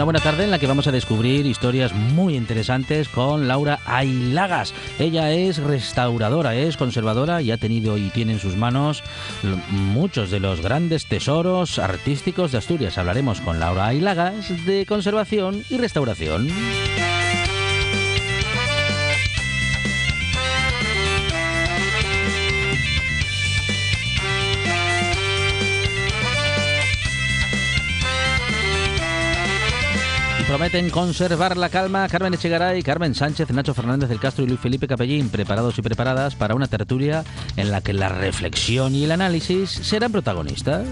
Una buena tarde en la que vamos a descubrir historias muy interesantes con Laura Ailagas. Ella es restauradora, es conservadora y ha tenido y tiene en sus manos muchos de los grandes tesoros artísticos de Asturias. Hablaremos con Laura Ailagas de conservación y restauración. Prometen conservar la calma Carmen Echegaray, Carmen Sánchez, Nacho Fernández del Castro y Luis Felipe Capellín, preparados y preparadas para una tertulia en la que la reflexión y el análisis serán protagonistas.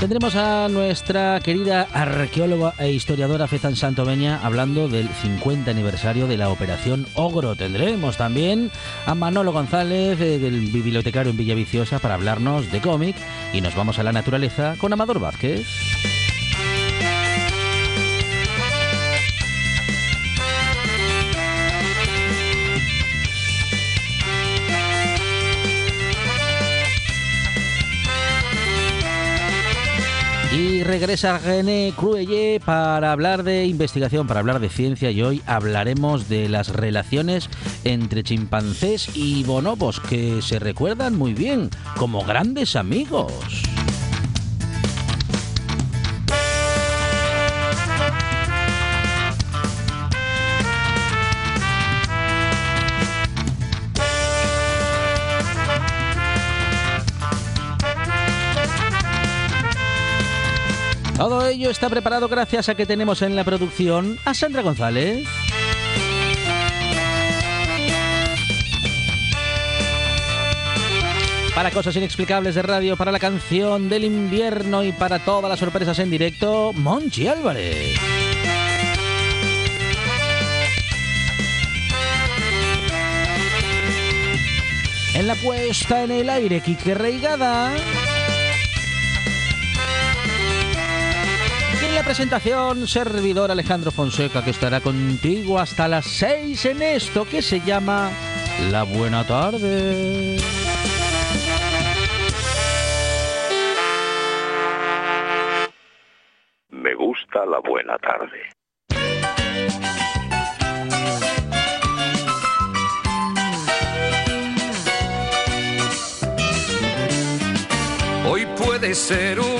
Tendremos a nuestra querida arqueóloga e historiadora Fezan Santomeña hablando del 50 aniversario de la Operación Ogro. Tendremos también a Manolo González eh, del bibliotecario en Villaviciosa para hablarnos de cómic y nos vamos a la naturaleza con Amador Vázquez. Regresa René Cruelle para hablar de investigación, para hablar de ciencia y hoy hablaremos de las relaciones entre chimpancés y bonobos que se recuerdan muy bien como grandes amigos. Ello está preparado gracias a que tenemos en la producción a Sandra González. Para cosas inexplicables de radio, para la canción del invierno y para todas las sorpresas en directo, Monchi Álvarez. En la puesta en el aire, Quique Reigada. La presentación, servidor Alejandro Fonseca, que estará contigo hasta las 6 en esto que se llama La Buena Tarde. Me gusta la buena tarde. Hoy puede ser un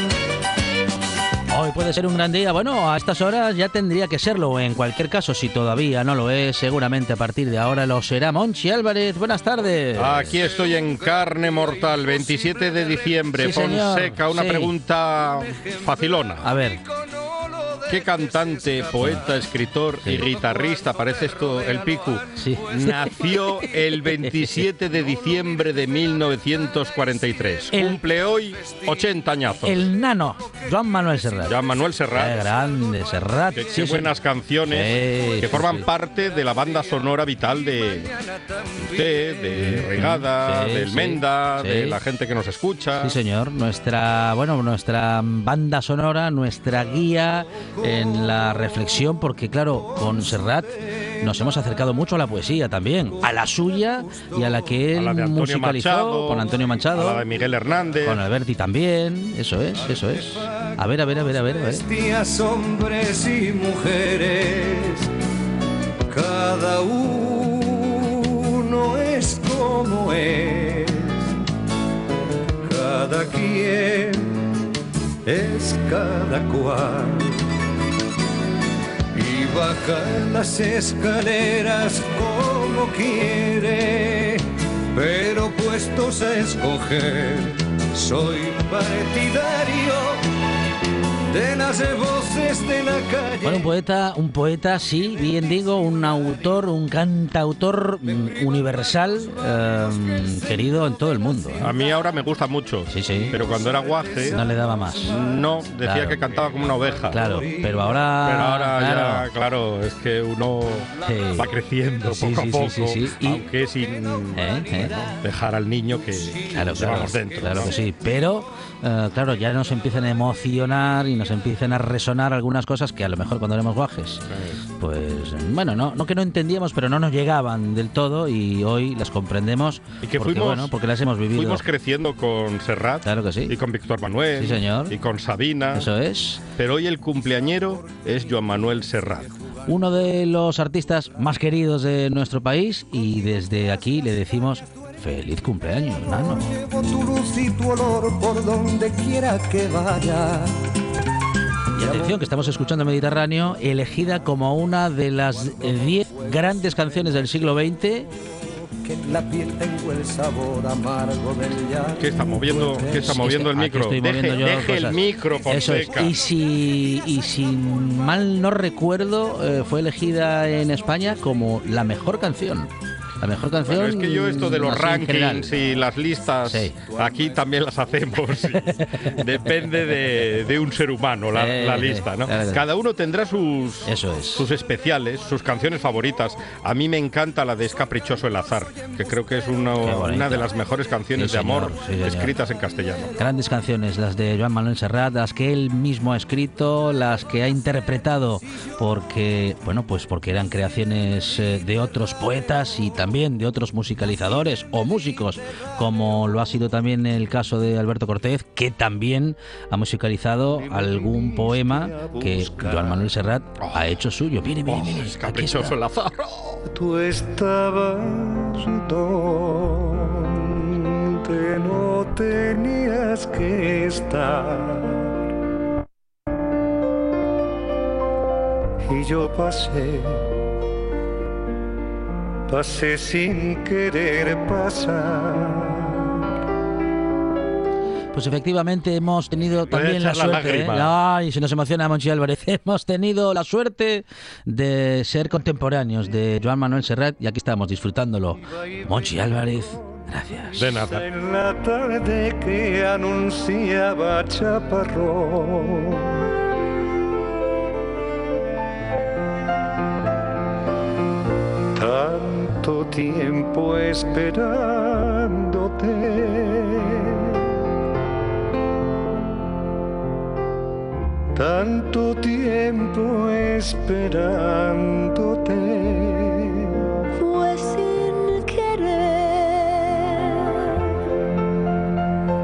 Hoy puede ser un gran día. Bueno, a estas horas ya tendría que serlo. En cualquier caso, si todavía no lo es, seguramente a partir de ahora lo será. Monchi Álvarez, buenas tardes. Aquí estoy en carne mortal, 27 de diciembre. Sí. Fonseca, una Sí. pregunta facilona. A ver, ¿Qué cantante, poeta, escritor y guitarrista, parece esto el Picu, Sí. nació el 27 de diciembre de 1943? El- Cumple hoy 80 añazos. el nano, Joan Manuel Serrat. Ya Manuel Qué Serrat. grande, Serrat. Qué, Sí, qué sí. buenas canciones que forman parte de la banda sonora vital de usted, de Regada, Sí, del sí, Menda, sí. de la gente que nos escucha. Sí, señor. Nuestra, bueno, nuestra banda sonora, nuestra guía en la reflexión, porque claro, con Serrat nos hemos acercado mucho a la poesía también, a la suya y a la que a él la musicalizó Machado, con Antonio Machado, a la de Miguel Hernández. con Alberti también. Eso es, eso es. A ver, a ver, a ver, a ver, a ver. Hombres y mujeres, cada uno es como es, cada quien es cada cual. Baja las escaleras como quiere, pero puestos a escoger, soy partidario de las voces de la calle. Bueno, un poeta, un poeta, sí, bien digo, un autor, un cantautor mm, universal, eh, querido en todo el mundo. ¿eh? A mí ahora me gusta mucho. Sí, sí. Pero cuando era guaje, No le daba más. no, decía Claro. que cantaba como una oveja. Claro, pero ahora. Pero ahora claro, ya, claro, es que uno Sí. va creciendo Sí, poco sí, a sí, poco, sí, sí. Y- aunque sin ¿Eh? ¿Eh? dejar al niño que Claro, claro, llevamos dentro. claro ¿no? que sí. Pero, eh, claro, ya nos empiezan a emocionar y nos empiezan a resonar algunas cosas que a lo mejor cuando éramos guajes, pues, bueno, no, no que no entendíamos, pero no nos llegaban del todo y hoy las comprendemos. Y que porque, fuimos- bueno, porque las hemos vivido. Fuimos creciendo con Serrat Claro que sí. y con Víctor Manuel Sí, señor. y con Sabina. Eso es. Pero hoy el cumpleañero es Joan Manuel Serrat. Uno de los artistas más queridos de nuestro país y desde aquí le decimos feliz cumpleaños, nano. Llevo tu luz y tu olor por donde quiera que vaya. Y atención, que estamos escuchando Mediterráneo, elegida como una de las 10 grandes canciones del siglo XX. La piel tengo el sabor amargo del llanto. ¿Qué está moviendo, qué está Es moviendo que el micro? estoy Deje, moviendo yo deje el micro, Eso es. Fonseca. Y si, y si mal no recuerdo, eh, fue elegida en España como la mejor canción. La mejor canción. Bueno, es que yo esto de los rankings y las listas, Sí. aquí también las hacemos. Depende de, de un ser humano la, Eh, la lista, ¿no? Cada uno tendrá sus, Eso es. sus especiales, sus canciones favoritas. A mí me encanta la de Es Caprichoso el Azar, que creo que es bonito. una de las mejores canciones Sí, de amor señor, sí, escritas en castellano. Grandes canciones, las de Joan Manuel Serrat, las que él mismo ha escrito, las que ha interpretado, porque, bueno, pues porque eran creaciones eh, de otros poetas y también de otros musicalizadores o músicos, como lo ha sido también el caso de Alberto Cortés, que también ha musicalizado algún poema que Joan Manuel Serrat ha hecho suyo. Mire, mire, mire. es aquí Caprichoso está. el Azar. Tú estabas donde no tenías que estar. Y yo pasé, pasé sin querer pasar. Pues efectivamente hemos tenido también la suerte. ¿eh? Ay, se nos emociona Monchi Álvarez. Hemos tenido la suerte de ser contemporáneos de Joan Manuel Serrat y aquí estamos disfrutándolo. Monchi Álvarez, gracias. De nada. En la tarde que anunciaba chaparrón. Tanto tiempo esperándote. Tanto tiempo esperándote. fue sin querer.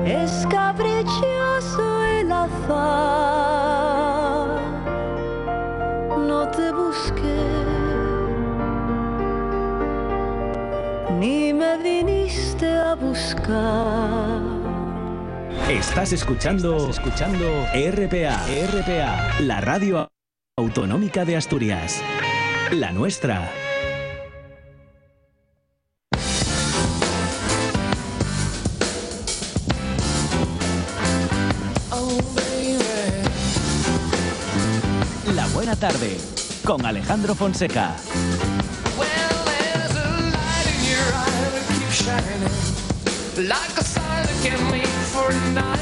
Es caprichoso el azar. No te busqué, a buscar. Estás escuchando, escuchando RPA, RPA, la radio autonómica de Asturias. La nuestra. La buena tarde con Alejandro Fonseca. Like a that can for night.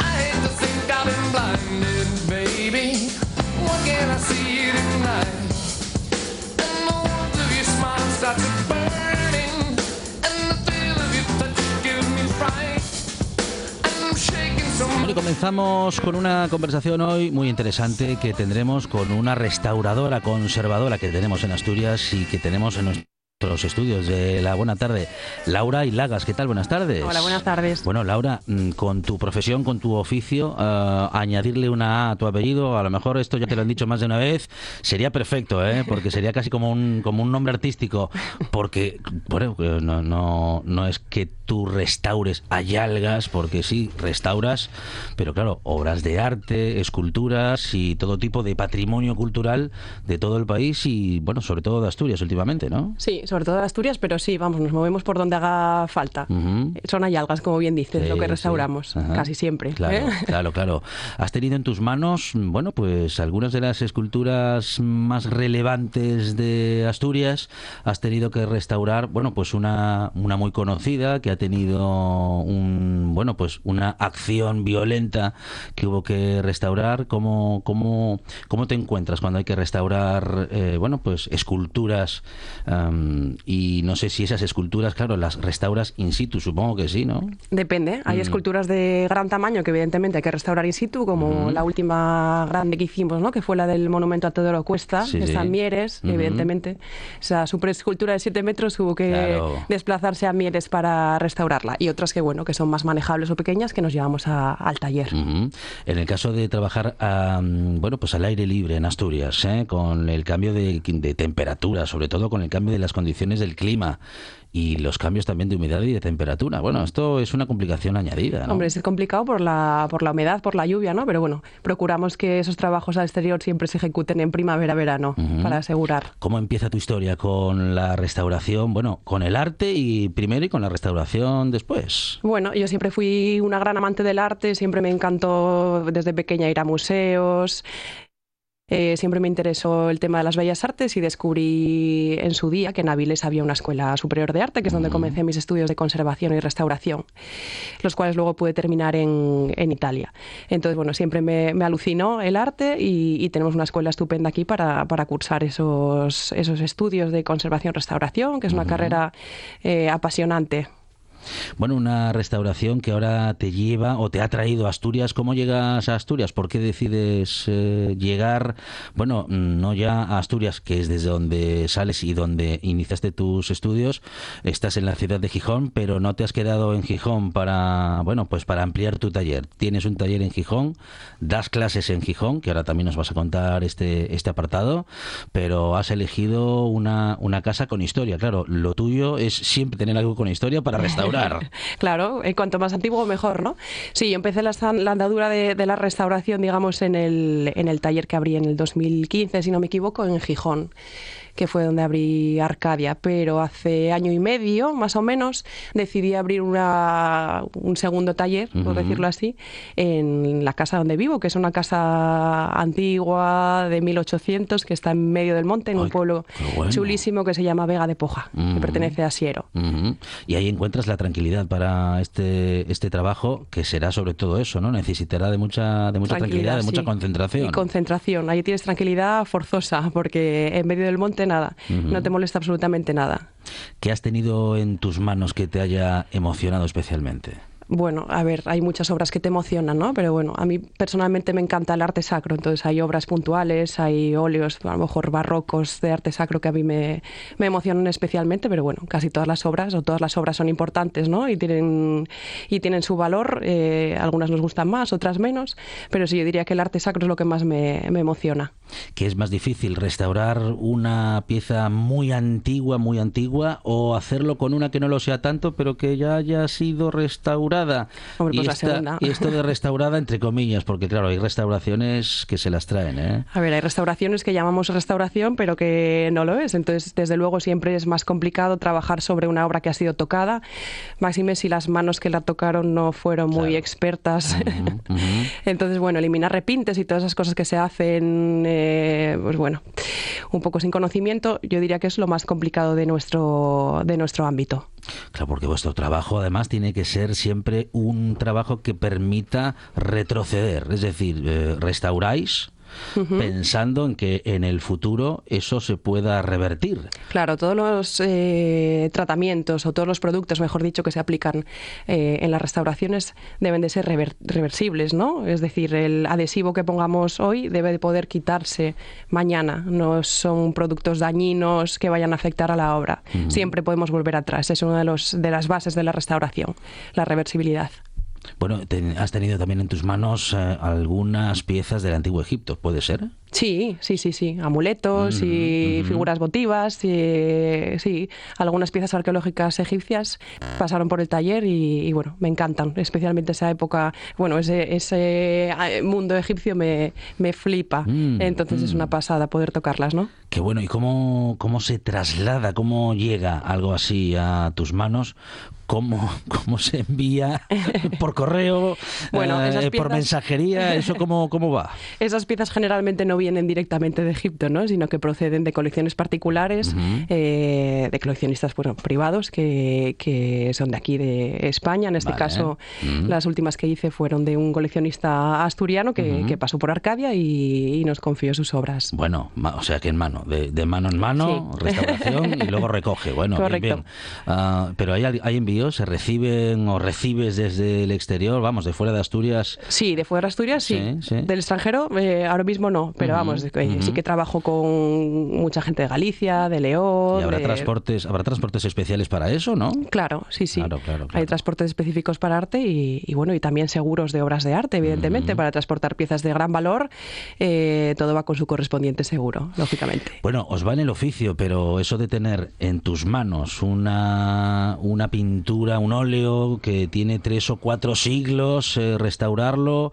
I hate think blinded. What can I see tonight? Bueno, comenzamos con una conversación hoy muy interesante que tendremos con una restauradora conservadora que tenemos en Asturias y que tenemos en nuestros estudios de la buena tarde. Laura y Lagas, ¿qué tal? Buenas tardes. Hola, buenas tardes. Bueno, Laura, mm, con tu profesión, con tu oficio, eh, añadirle una A a tu apellido, a lo mejor esto ya te lo han dicho más de una vez, sería perfecto, ¿eh? porque sería casi como un, como un nombre artístico, porque, bueno, no, no, no es que tú restaures algas, porque sí, restauras, pero claro, obras de arte, esculturas y todo tipo de patrimonio cultural de todo el país y, bueno, sobre todo de Asturias últimamente, ¿no? Sí, sobre todo de Asturias, pero sí, vamos, nos movemos por donde haga falta. Ujú. Son algas, como bien dices, Sí, lo que restauramos, casi siempre. Claro, ¿eh? claro, claro. Has tenido en tus manos, bueno, pues algunas de las esculturas más relevantes de Asturias. Has tenido que restaurar, bueno, pues una, una muy conocida que ha tenido un, bueno, pues una acción violenta que hubo que restaurar. ¿Cómo, cómo, cómo te encuentras cuando hay que restaurar, eh, bueno, pues esculturas? Y no sé si esas esculturas, claro, las restauras in situ, supongo que sí, ¿no? Depende. Hay Mm. esculturas de gran tamaño que evidentemente hay que restaurar in situ, como Ujú. la última grande que hicimos, ¿no? que fue la del monumento a Teodoro Cuesta, Sí, que está sí. en Mieres, Ujú. evidentemente. Esa superescultura de 7 metros hubo que Claro. desplazarse a Mieres para restaurarla. Y otras que, bueno, que son más manejables o pequeñas que nos llevamos a- al taller. Ujú. En el caso de trabajar am, bueno, pues al aire libre en Asturias, ¿eh? con el cambio de, de temperatura, sobre todo con el cambio de las condiciones del clima y los cambios también de humedad y de temperatura. Bueno, esto es una complicación añadida, ¿no? Hombre, es complicado por la, por la humedad, por la lluvia, ¿no? Pero bueno, procuramos que esos trabajos al exterior siempre se ejecuten en primavera-verano Ujú. para asegurar. ¿Cómo empieza tu historia con la restauración? Bueno, con el arte y primero y con la restauración después. Bueno, yo siempre fui una gran amante del arte, siempre me encantó desde pequeña ir a museos. Eh, siempre me interesó el tema de las bellas artes y descubrí en su día que en Avilés había una escuela superior de arte, que es donde comencé mis estudios de conservación y restauración, los cuales luego pude terminar en, en Italia. Entonces, bueno, siempre me, me alucinó el arte y, y tenemos una escuela estupenda aquí para, para cursar esos, esos estudios de conservación-restauración, que es una carrera eh, apasionante. Bueno, una restauración que ahora te lleva o te ha traído a Asturias. ¿Cómo llegas a Asturias? ¿Por qué decides eh, llegar, bueno, mm, no ya a Asturias, que es desde donde sales y donde iniciaste tus estudios? Estás en la ciudad de Gijón, pero no te has quedado en Gijón para, bueno, pues para ampliar tu taller. Tienes un taller en Gijón, das clases en Gijón, que ahora también nos vas a contar este, este apartado, pero has elegido una, una casa con historia. Claro, lo tuyo es siempre tener algo con historia para restaurar. Claro, eh, cuanto más antiguo mejor, ¿no? Sí, yo empecé la, la andadura de, de, la restauración, digamos, en el, en el taller que abrí en el 2015, si no me equivoco, en Gijón que fue donde abrí Arcadia, pero hace año y medio, más o menos, decidí abrir una, un segundo taller, por uh -huh. decirlo así, en la casa donde vivo, que es una casa antigua de 1800 que está en medio del monte, en Ay, un pueblo bueno. chulísimo que se llama Vega de Poja, uh -huh. que pertenece a Siero. Uh -huh. Y ahí encuentras la tranquilidad para este, este trabajo, que será sobre todo eso, ¿no? Necesitará de mucha, de mucha tranquilidad, tranquilidad de sí. mucha concentración. Y concentración. Ahí tienes tranquilidad forzosa, porque en medio del monte nada, uh -huh. no te molesta absolutamente nada. ¿Qué has tenido en tus manos que te haya emocionado especialmente? Bueno, a ver, hay muchas obras que te emocionan, ¿no? Pero bueno, a mí personalmente me encanta el arte sacro, entonces hay obras puntuales, hay óleos, a lo mejor barrocos de arte sacro que a mí me, me emocionan especialmente, pero bueno, casi todas las obras o todas las obras son importantes, ¿no? Y tienen, y tienen su valor, eh, algunas nos gustan más, otras menos, pero sí, yo diría que el arte sacro es lo que más me, me emociona. ¿Qué es más difícil, restaurar una pieza muy antigua, muy antigua, o hacerlo con una que no lo sea tanto, pero que ya haya sido restaurada? Hombre, y, pues la esta- segunda. y esto de restaurada, entre comillas, porque claro, hay restauraciones que se las traen, ¿eh? A ver, hay restauraciones que llamamos restauración, pero que no lo es. Entonces, desde luego, siempre es más complicado trabajar sobre una obra que ha sido tocada. Máxime si las manos que la tocaron no fueron muy Claro. expertas. Entonces, bueno, eliminar repintes y todas esas cosas que se hacen, eh, pues bueno, un poco sin conocimiento, yo diría que es lo más complicado de nuestro, de nuestro ámbito. Claro, porque vuestro trabajo además tiene que ser siempre un trabajo que permita retroceder, es decir, eh, restauráis pensando en que en el futuro eso se pueda revertir. Claro, todos los eh, tratamientos o todos los productos, mejor dicho, que se aplican eh, en las restauraciones deben de ser rever- reversibles, ¿no? Es decir, el adhesivo que pongamos hoy debe de poder quitarse mañana. No son productos dañinos que vayan a afectar a la obra. Siempre podemos volver atrás. Es una de, los, de las bases de la restauración, la reversibilidad. Bueno, te- has tenido también en tus manos eh, algunas piezas del antiguo Egipto, ¿puede ser? Sí, sí, sí, sí. Amuletos y Ujú, figuras votivas, y, sí. Algunas piezas arqueológicas egipcias pasaron por el taller y, y, bueno, me encantan. Especialmente esa época, bueno, ese, ese eh, mundo egipcio me, me flipa. Mm, Entonces es una pasada poder tocarlas, ¿no? Qué bueno, ¿y cómo, cómo se traslada, cómo llega algo así a tus manos? ¿Cómo, cómo se envía por correo, Bueno, eh, esas por piezas- mensajería? ¿Eso cómo, cómo va? Esas piezas generalmente no vienen directamente de Egipto, ¿no? sino que proceden de colecciones particulares, eh, de coleccionistas bueno, privados que, que son de aquí, de España. En este Vale. caso, las últimas que hice fueron de un coleccionista asturiano que, que pasó por Arcadia y, y nos confió sus obras. Bueno, o sea que en mano, de, de mano en mano, Sí. restauración y luego recoge. Bueno, bien, Correcto. bien. Ah, pero hay, hay envíos, se reciben o recibes desde el exterior, vamos, de fuera de Asturias. Sí, de fuera de Asturias, sí. Sí, sí. Del extranjero, eh, ahora mismo no, pero vamos, eh, ujú. sí que trabajo con mucha gente de Galicia, de León. Y habrá de- transportes, habrá transportes especiales para eso, ¿no? Claro, sí, sí. Claro, claro, claro. Hay transportes específicos para arte y, y bueno, y también seguros de obras de arte, evidentemente, para transportar piezas de gran valor. eh, todo va con su correspondiente seguro, lógicamente. Bueno, os va en el oficio, pero eso de tener en tus manos una, una pintura, un óleo que tiene tres o cuatro siglos, eh, restaurarlo,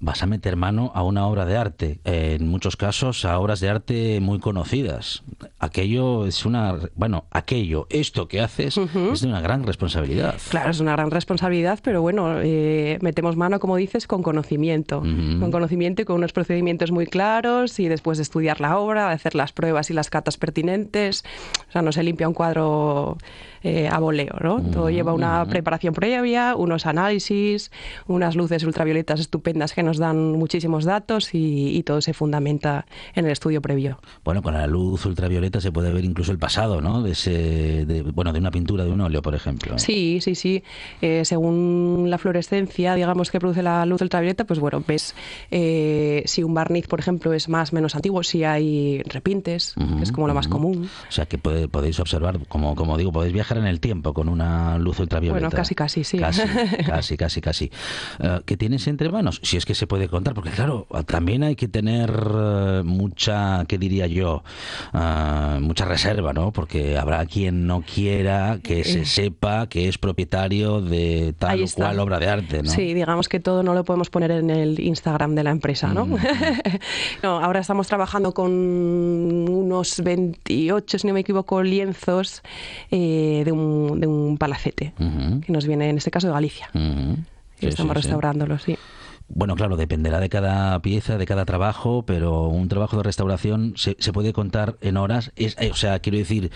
vas a meter mano a una obra de arte, en muchos casos a obras de arte muy conocidas. Aquello es una, bueno, aquello, esto que haces es de una gran responsabilidad. Claro, es una gran responsabilidad, pero bueno, eh, metemos mano, como dices, con conocimiento. Con conocimiento y con unos procedimientos muy claros y después de estudiar la obra, de hacer las pruebas y las catas pertinentes. O sea, no se limpia un cuadro eh, a voleo, ¿no? Todo lleva una preparación previa, unos análisis, unas luces ultravioletas estupendas que nos dan muchísimos datos y, y todo se fundamenta en el estudio previo. Bueno, con la luz ultravioleta se puede ver incluso el pasado, ¿no? De ese, de- bueno, de una pintura, de un óleo, por ejemplo. Sí, sí, sí. Eh, según la fluorescencia, digamos, que produce la luz ultravioleta, pues bueno, ves eh, si un barniz, por ejemplo, es más menos antiguo, si hay repintes, que es como lo más Ujú. común. O sea que podéis observar, como, como digo, podéis viajar en el tiempo con una luz ultravioleta. Bueno, casi, casi, sí. Casi, casi, casi, casi. Eh, ¿Qué tienes entre manos? Si es que se puede contar, porque claro, también hay que tener eh, mucha, ¿qué diría yo? Ah, mucha reserva, ¿no? Porque habrá quien no quiera que se sepa que es propietario de tal Eh. O cual obra de arte, ¿no? Sí, digamos que todo no lo podemos poner en el Instagram de la empresa, ¿no? Mm. no ahora estamos trabajando con unos 28, si no me equivoco, lienzos eh, de, un, de un palacete, que nos viene, en este caso, de Galicia. Y Sí, estamos sí, restaurándolos, sí. Bueno, claro, dependerá de cada pieza, de cada trabajo, pero un trabajo de restauración se, se puede contar en horas. Es, eh, o sea, quiero decir,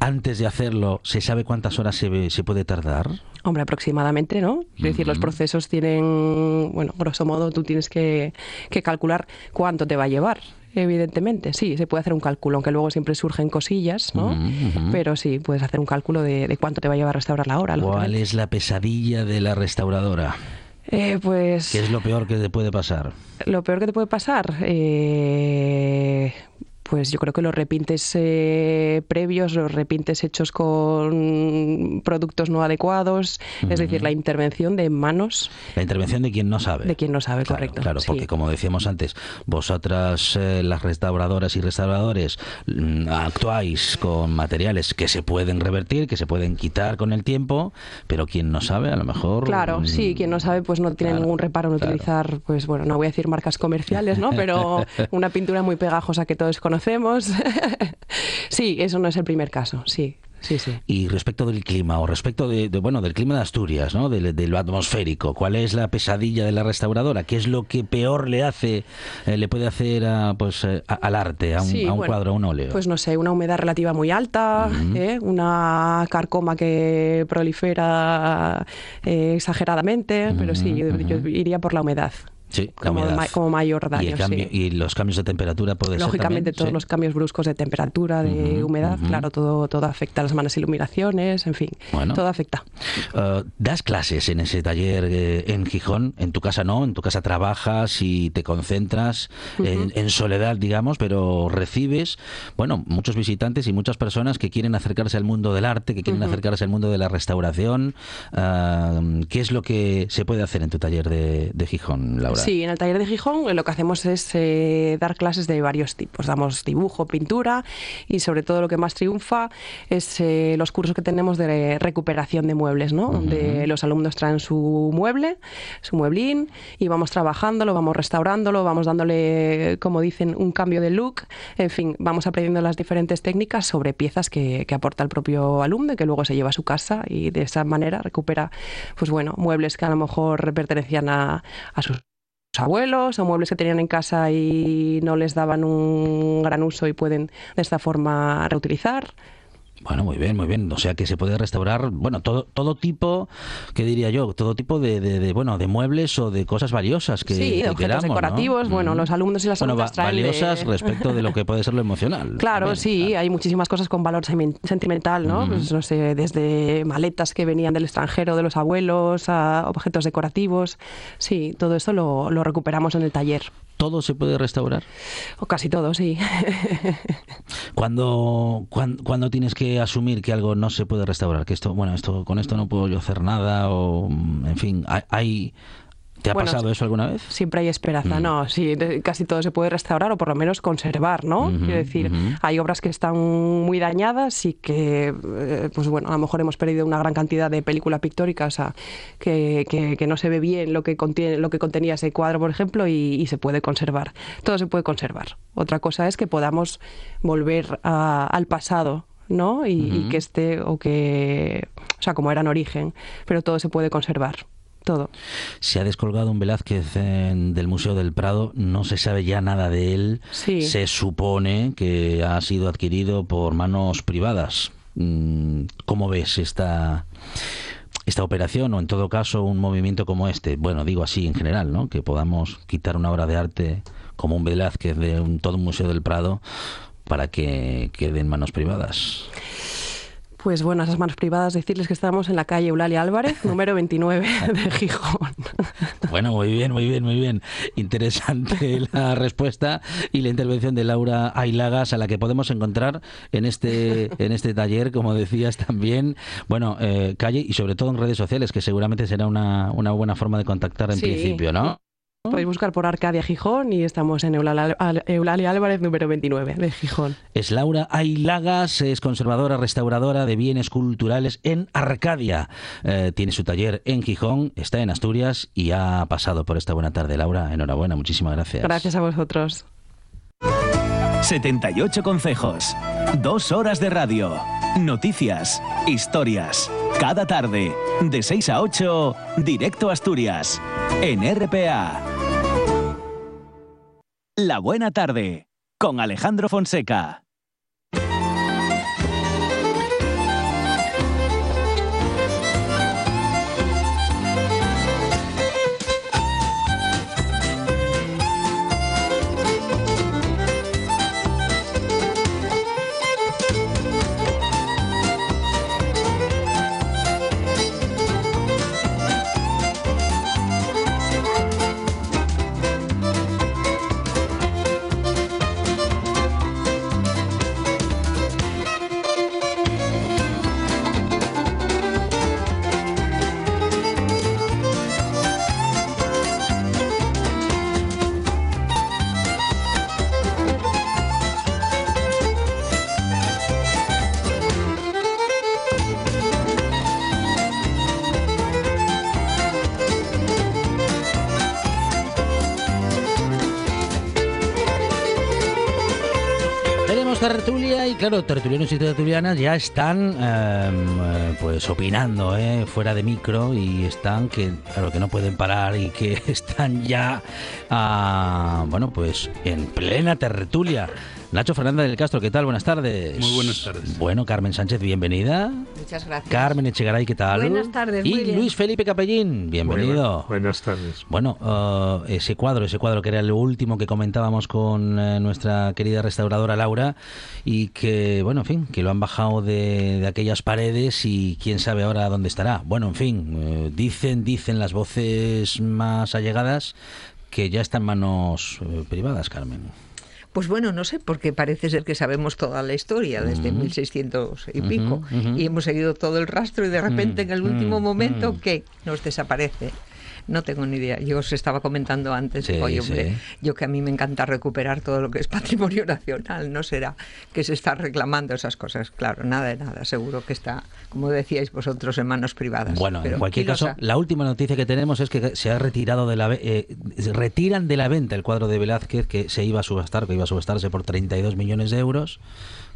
antes de hacerlo, ¿se sabe cuántas horas se, se puede tardar? Hombre, aproximadamente, ¿no? Es decir, los procesos tienen, bueno, grosso modo, tú tienes que, que calcular cuánto te va a llevar. Evidentemente, sí, se puede hacer un cálculo, aunque luego siempre surgen cosillas, ¿no? Pero sí, puedes hacer un cálculo de, de cuánto te va a llevar restaurar la obra. ¿Cuál es la pesadilla de la restauradora? Eh, pues ¿Qué es lo peor que te puede pasar? lo peor que te puede pasar, eh, pues yo creo que los repintes eh, previos, los repintes hechos con productos no adecuados, es decir, la intervención de manos La intervención de quien no sabe. de quien no sabe, Claro, correcto. Claro, sí. porque como decíamos antes, vosotras, eh, las restauradoras y restauradores, mm, actuáis con materiales que se pueden revertir, que se pueden quitar con el tiempo, pero quien no sabe, a lo mejor. Claro, mm, sí, quien no sabe pues no tiene claro, ningún reparo en claro. utilizar, pues bueno, no voy a decir marcas comerciales, ¿no? Pero una pintura muy pegajosa que todos conocemos. sí, eso no es el primer caso, sí, sí, sí. Y respecto del clima, o respecto de, de, bueno, del clima de Asturias, ¿no? De, de lo atmosférico, ¿cuál es la pesadilla de la restauradora? ¿Qué es lo que peor le hace, eh, le puede hacer a, pues, eh, a- al arte, a un, Sí, a un bueno, cuadro, a un óleo? Pues no sé, una humedad relativa muy alta, ¿eh? una carcoma que prolifera eh, exageradamente, pero sí, yo, yo iría por la humedad. Sí, como, ma- como mayor y, daño, el cambio- sí. y los cambios de temperatura puede Lógicamente ser también, todos sí. los cambios bruscos de temperatura, de humedad, claro, todo, todo afecta a las malas iluminaciones, en fin, Bueno. todo afecta. Eh, ¿Das clases en ese taller eh, en Gijón? En tu casa no, en tu casa trabajas y te concentras en, en soledad, digamos, pero recibes, bueno, muchos visitantes y muchas personas que quieren acercarse al mundo del arte, que quieren acercarse al mundo de la restauración. Eh, ¿Qué es lo que se puede hacer en tu taller de, de Gijón, Laura? Sí, en el taller de Gijón eh, lo que hacemos es eh, dar clases de varios tipos. Damos dibujo, pintura y sobre todo lo que más triunfa es eh, los cursos que tenemos de recuperación de muebles, ¿no? Donde los alumnos traen su mueble, su mueblín y vamos trabajándolo, vamos restaurándolo, vamos dándole, como dicen, un cambio de look. En fin, vamos aprendiendo las diferentes técnicas sobre piezas que, que aporta el propio alumno y que luego se lleva a su casa y de esa manera recupera, pues bueno, muebles que a lo mejor pertenecían a, a sus abuelos o muebles que tenían en casa y no les daban un gran uso y pueden de esta forma reutilizar. Bueno, muy bien, muy bien. O sea que se puede restaurar, bueno, todo todo tipo, ¿qué diría yo? Todo tipo de, de, de, bueno, de muebles o de cosas valiosas que, sí, que objetos queramos, ¿no? decorativos. Bueno, Mm. los alumnos y las Bueno, alumnas traen de- valiosas respecto de lo que puede ser lo emocional. Claro, también, sí, claro. hay muchísimas cosas con valor sentimental, ¿no? Pues, no sé, desde maletas que venían del extranjero, de los abuelos, a objetos decorativos. Sí, todo eso lo, lo recuperamos en el taller. ¿Todo se puede restaurar? O casi todo, sí. Cuando, cuando, cuando tienes que asumir que algo no se puede restaurar, que esto, bueno, esto con esto no puedo yo hacer nada, o en fin, hay, hay- ¿te ha Bueno, pasado eso alguna vez? Siempre hay esperanza, no, sí, casi todo se puede restaurar o por lo menos conservar, ¿no? Quiero decir, hay obras que están muy dañadas y que, eh, pues bueno, a lo mejor hemos perdido una gran cantidad de película pictórica, o sea, que, que- que no se ve bien lo que, contiene, lo que contenía ese cuadro, por ejemplo, y, y se puede conservar. Todo se puede conservar. Otra cosa es que podamos volver a- al pasado. ¿no? Y, y que esté, o que, o sea, como era en origen, pero todo se puede conservar, todo. Se ha descolgado un Velázquez en- del Museo del Prado, no se sabe ya nada de él. Sí. Se supone que ha sido adquirido por manos privadas. Mm, ¿Cómo ves esta, esta operación o en todo caso un movimiento como este? Bueno, digo así en general, ¿no? Que podamos quitar una obra de arte como un Velázquez de un, todo un Museo del Prado para que quede en manos privadas. Pues bueno, a esas manos privadas decirles que estamos en la calle Eulalia Álvarez, número 29 de Gijón. Bueno, muy bien, muy bien, muy bien. Interesante la respuesta y la intervención de Laura Ailagas, a la que podemos encontrar en este, en este taller, como decías también. Bueno, eh, calle y sobre todo en redes sociales, que seguramente será una, una buena forma de contactar en Sí. principio, ¿no? Podéis buscar por Arcadia Gijón y estamos en Eulalia, Eulalia Álvarez, número 29 de Gijón. Es Laura Ailagas, es conservadora, restauradora de bienes culturales en Arcadia. Eh, tiene su taller en Gijón, está en Asturias y ha pasado por esta buena tarde. Laura, enhorabuena, muchísimas gracias. Gracias a vosotros. 78 consejos, dos horas de radio, noticias, historias. Cada tarde, de 6 a 8, directo a Asturias, en RPA. La buena tarde, con Alejandro Fonseca. Claro, tertulianos y tertulianas ya están eh, pues opinando eh, fuera de micro y están que claro que no pueden parar y que están ya ah, bueno pues en plena tertulia. Nacho Fernández del Castro, ¿qué tal? Buenas tardes. Muy buenas tardes. Bueno, Carmen Sánchez, bienvenida. Muchas gracias. Carmen Echegaray, ¿qué tal? Buenas tardes, Y muy bien. Luis Felipe Capellín, bienvenido. Buenas tardes. Bueno, eh, ese cuadro, ese cuadro que era el último que comentábamos con eh, nuestra querida restauradora Laura y que, bueno, en fin, que lo han bajado de, de aquellas paredes y quién sabe ahora dónde estará. Bueno, en fin, eh, dicen, dicen las voces más allegadas que ya está en manos eh, privadas, Carmen. Pues bueno, no sé, porque parece ser que sabemos toda la historia desde 1600 y pico y hemos seguido todo el rastro y de repente en el último mm, momento mm. que nos desaparece. No tengo ni idea. Yo os estaba comentando antes, Sí, oye, hombre, sí. yo que a mí me encanta recuperar todo lo que es patrimonio nacional, ¿no será que se está reclamando esas cosas? Claro, nada de nada, seguro que está, como decíais vosotros, en manos privadas. Bueno, Pero en cualquier ¿quién lo caso, la última noticia que tenemos es que se ha retirado de la eh, retiran de la venta el cuadro de Velázquez que se iba a subastar, que iba a subastarse por 32 millones de euros.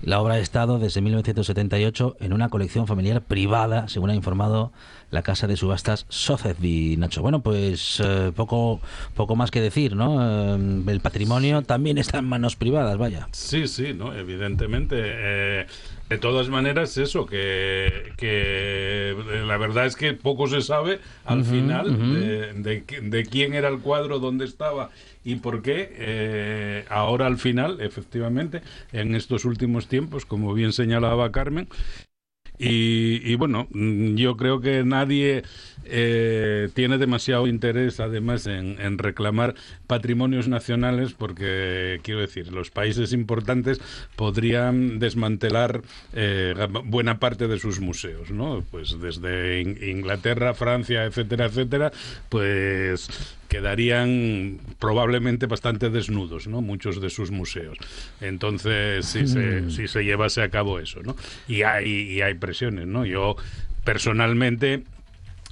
La obra ha estado desde 1978 en una colección familiar privada, según ha informado la casa de subastas Sotheby's, Nacho. Bueno, pues eh, poco poco más que decir, ¿no? Eh, el patrimonio también está en manos privadas, vaya. Sí, sí, no, evidentemente. eh, de todas maneras, eso, que, que la verdad es que poco se sabe al final de, de quién era el cuadro, dónde estaba y por qué. eh, ahora al final, efectivamente, en estos últimos tiempos, como bien señalaba Carmen, y, bueno, mm, yo creo que nadie eh, tiene demasiado interés además en, reclamar patrimonios nacionales porque, quiero decir, los países importantes podrían desmantelar eh, buena parte de sus museos, ¿no? Pues desde In- Inglaterra, Francia, etcétera, etcétera, pues quedarían probablemente bastante desnudos, ¿no? Muchos de sus museos. Entonces, si se, si se llevase a cabo eso, ¿no? Y hay, y hay presiones, ¿no? Yo personalmente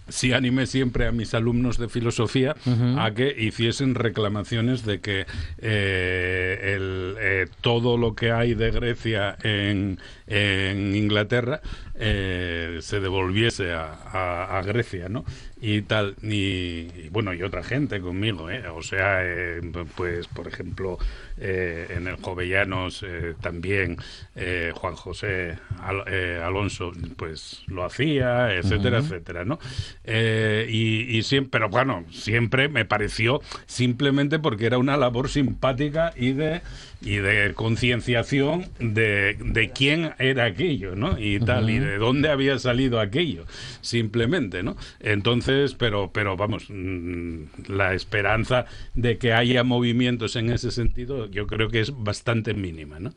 sí animé siempre a mis alumnos de filosofía a que hiciesen reclamaciones de que eh, el, eh, todo lo que hay de Grecia en, en Inglaterra eh, se devolviese a, a- a Grecia, ¿no? Y tal, y, y bueno, y otra gente conmigo, ¿eh? O sea, eh, pues, por ejemplo, eh, en el Jovellanos también Juan José Al- Alonso, pues lo hacía, etcétera, etcétera, ¿no? Y, y siempre, pero bueno, siempre me pareció simplemente porque era una labor simpática y de y de concienciación de, de quién era aquello, ¿no? Y tal, y de dónde había salido aquello, simplemente, ¿no? Entonces, pero, pero vamos, mm, la esperanza de que haya movimientos en ese sentido, yo creo que es bastante mínima, ¿no?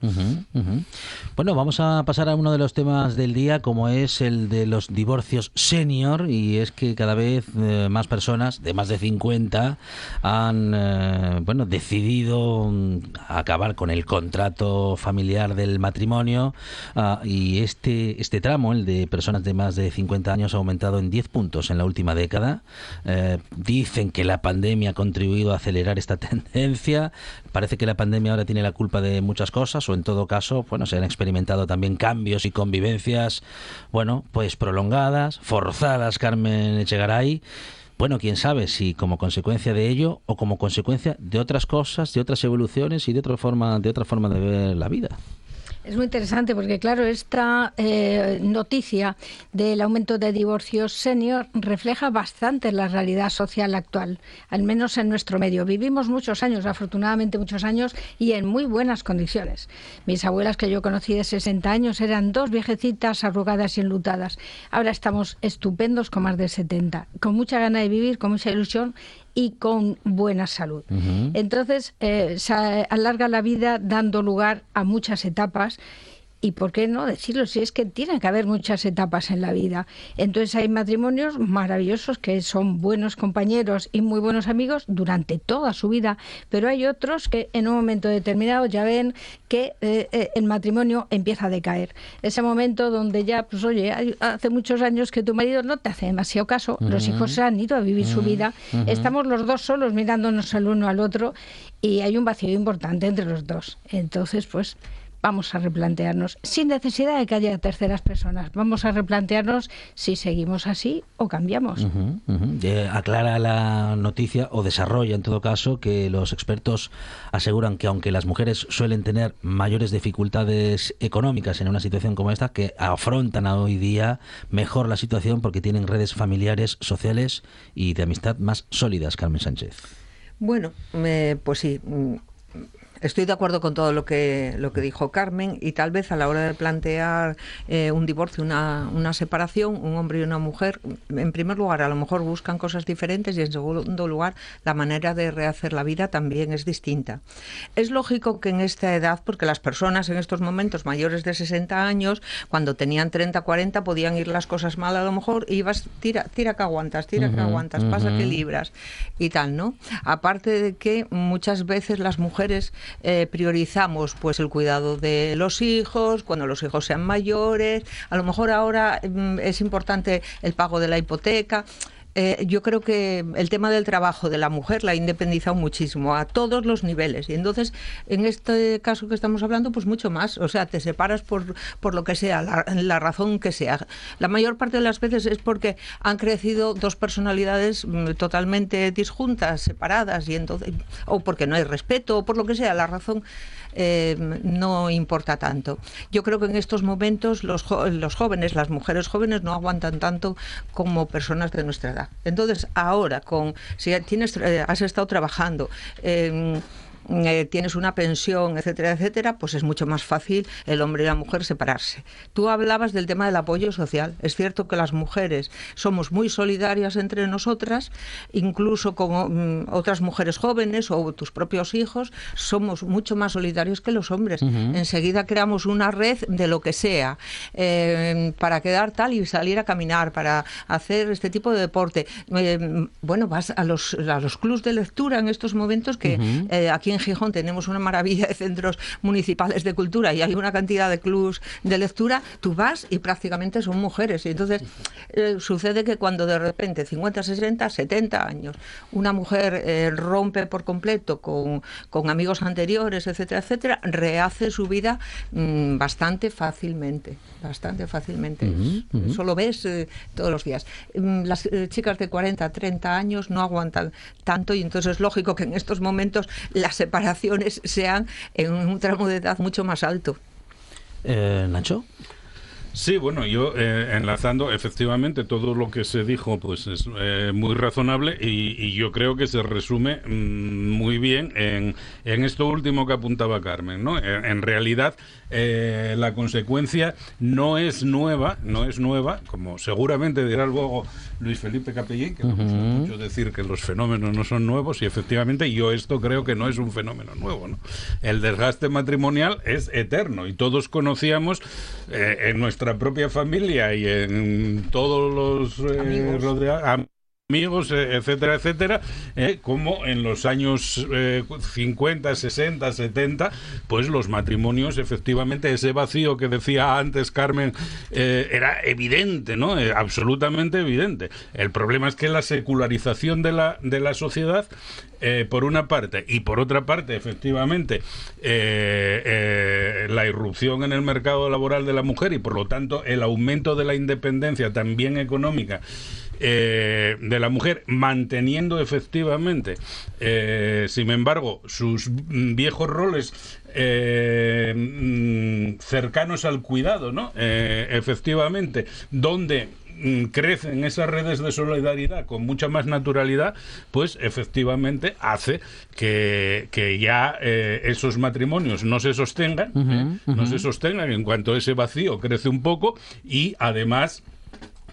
Bueno, vamos a pasar a uno de los temas del día, como es el de los divorcios senior, y es que cada vez eh, más personas de más de 50 han eh, bueno decidido mm, acabar con el contrato familiar del matrimonio ah, y este este tramo, el de personas de más de 50 años, ha aumentado en 10 puntos en la última década. Eh, dicen que la pandemia ha contribuido a acelerar esta tendencia. Parece que la pandemia ahora tiene la culpa de muchas cosas, o en todo caso, bueno, se han experimentado también cambios y convivencias, bueno, pues prolongadas, forzadas, Carmen Echegaray. Bueno, quién sabe si como consecuencia de ello o como consecuencia de otras cosas, de otras evoluciones y de otra forma, de otra forma de ver la vida. Es muy interesante porque, claro, esta eh, noticia del aumento de divorcios senior refleja bastante la realidad social actual, al menos en nuestro medio. Vivimos muchos años, afortunadamente muchos años, y en muy buenas condiciones. Mis abuelas que yo conocí de 60 años eran dos viejecitas arrugadas y enlutadas. Ahora estamos estupendos con más de 70, con mucha gana de vivir, con mucha ilusión y con buena salud. Entonces, eh, se alarga la vida dando lugar a muchas etapas. Y por qué no decirlo, si es que tiene que haber muchas etapas en la vida. Entonces hay matrimonios maravillosos que son buenos compañeros y muy buenos amigos durante toda su vida, pero hay otros que en un momento determinado ya ven que eh, eh, el matrimonio empieza a decaer. Ese momento donde ya, pues oye, hay- hace muchos años que tu marido no te hace demasiado caso, los hijos se han ido a vivir su vida, estamos los dos solos mirándonos el uno al otro y hay un vacío importante entre los dos. Entonces, pues vamos a replantearnos, sin necesidad de que haya terceras personas, vamos a replantearnos si seguimos así o cambiamos. Eh, aclara la noticia o desarrolla en todo caso que los expertos aseguran que aunque las mujeres suelen tener mayores dificultades económicas en una situación como esta, que afrontan a hoy día mejor la situación porque tienen redes familiares, sociales y de amistad más sólidas, Carmen Sánchez. Bueno, eh, pues sí. Estoy de acuerdo con todo lo que, lo que dijo Carmen y tal vez a la hora de plantear eh, un divorcio, una, una separación, un hombre y una mujer, en primer lugar a lo mejor buscan cosas diferentes y en segundo lugar la manera de rehacer la vida también es distinta. Es lógico que en esta edad, porque las personas en estos momentos mayores de 60 años, cuando tenían 30, 40, podían ir las cosas mal a lo mejor, y ibas, tira, tira que aguantas, tira que aguantas, pasa que libras y tal, ¿no? Aparte de que muchas veces las mujeres eh, priorizamos pues el cuidado de los hijos, cuando los hijos sean mayores, a lo mejor ahora mm, es importante el pago de la hipoteca. Eh, yo creo que el tema del trabajo de la mujer la ha independizado muchísimo a todos los niveles. Y entonces en este caso que estamos hablando pues mucho más. O sea te separas por, por lo que sea la, la razón que sea. La mayor parte de las veces es porque han crecido dos personalidades mm, totalmente disjuntas separadas y entonces o porque no hay respeto o por lo que sea la razón eh, no importa tanto. Yo creo que en estos momentos los, jóvenes, las mujeres jóvenes no aguantan tanto como personas de nuestra edad. Entonces, ahora, con si tienes, eh, has estado trabajando, eh, eh, tienes una pensión, etcétera, etcétera, pues es mucho más fácil el hombre y la mujer separarse. Tú hablabas del tema del apoyo social. Es cierto que las mujeres somos muy solidarias entre nosotras, incluso con mm, otras mujeres jóvenes o tus propios hijos, somos mucho más solidarios que los hombres. Enseguida creamos una red de lo que sea eh, para quedar tal y salir a caminar, para hacer este tipo de deporte. Eh, bueno, vas a los, a los clubs de lectura en estos momentos que Ujú. eh, aquí en Gijón tenemos una maravilla de centros municipales de cultura y hay una cantidad de clubs de lectura, tú vas y prácticamente son mujeres. Y entonces eh, sucede que cuando de repente 50, 60, 70 años una mujer eh, rompe por completo con, con amigos anteriores, etcétera, etcétera, rehace su vida mm, bastante fácilmente, bastante fácilmente. Ujú. Eso lo ves eh, todos los días. Mm, Las chicas de 40, 30 años no aguantan tanto y entonces es lógico que en estos momentos las separaciones sean en un tramo de edad mucho más alto. Eh, Nacho. Sí, bueno, yo eh, enlazando, efectivamente, todo lo que se dijo pues es eh, muy razonable y, y yo creo que se resume mm, muy bien en, en esto último que apuntaba Carmen. ¿no? En, en realidad, eh, la consecuencia no es nueva, no es nueva, como seguramente dirá luego Luis Felipe Capellín, que le gusta Ujú. mucho decir que los fenómenos no son nuevos y efectivamente yo esto creo que no es un fenómeno nuevo. ¿no? El desgaste matrimonial es eterno y todos conocíamos eh, en nuestra propia familia y en todos los eh, amigos, eh, etcétera, etcétera, eh, como en los años eh, 50, 60, 70, pues los matrimonios, efectivamente, ese vacío que decía antes Carmen, eh, era evidente, ¿no? Absolutamente evidente. El problema es que la secularización de la, de la sociedad, por una parte, y por otra parte, efectivamente, la irrupción en el mercado laboral de la mujer y, por lo tanto, el aumento de la independencia también económica eh, de la mujer, manteniendo efectivamente, eh, sin embargo, sus viejos roles eh, mm, cercanos al cuidado, ¿no? Efectivamente, donde mm, crecen esas redes de solidaridad con mucha más naturalidad, pues efectivamente hace que, que ya eh, esos matrimonios no se sostengan, ¿eh? no se sostengan en cuanto ese vacío crece un poco y además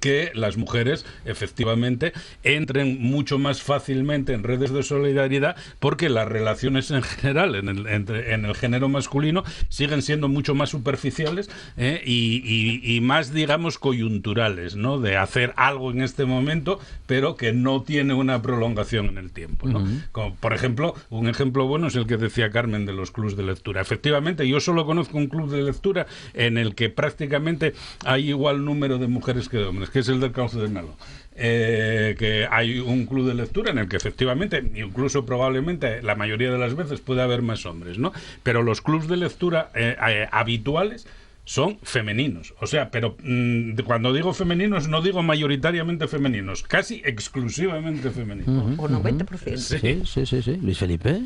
que las mujeres efectivamente entren mucho más fácilmente en redes de solidaridad porque las relaciones en general en el, entre- en el género masculino siguen siendo mucho más superficiales ¿eh? y, y- y más digamos coyunturales ¿no? de hacer algo en este momento pero que no tiene una prolongación en el tiempo ¿no? Como, por ejemplo un ejemplo bueno es el que decía Carmen de los clubs de lectura efectivamente yo solo conozco un club de lectura en el que prácticamente hay igual número de mujeres que de hombres que es el del cauce de Melo. Eh, que hay un club de lectura en el que efectivamente, incluso probablemente la mayoría de las veces puede haber más hombres, ¿no? Pero los clubs de lectura eh, eh, habituales son femeninos. O sea, pero mm, cuando digo femeninos no digo mayoritariamente femeninos, casi exclusivamente femeninos. O 90%. Sí, sí, sí, sí. Luis Felipe.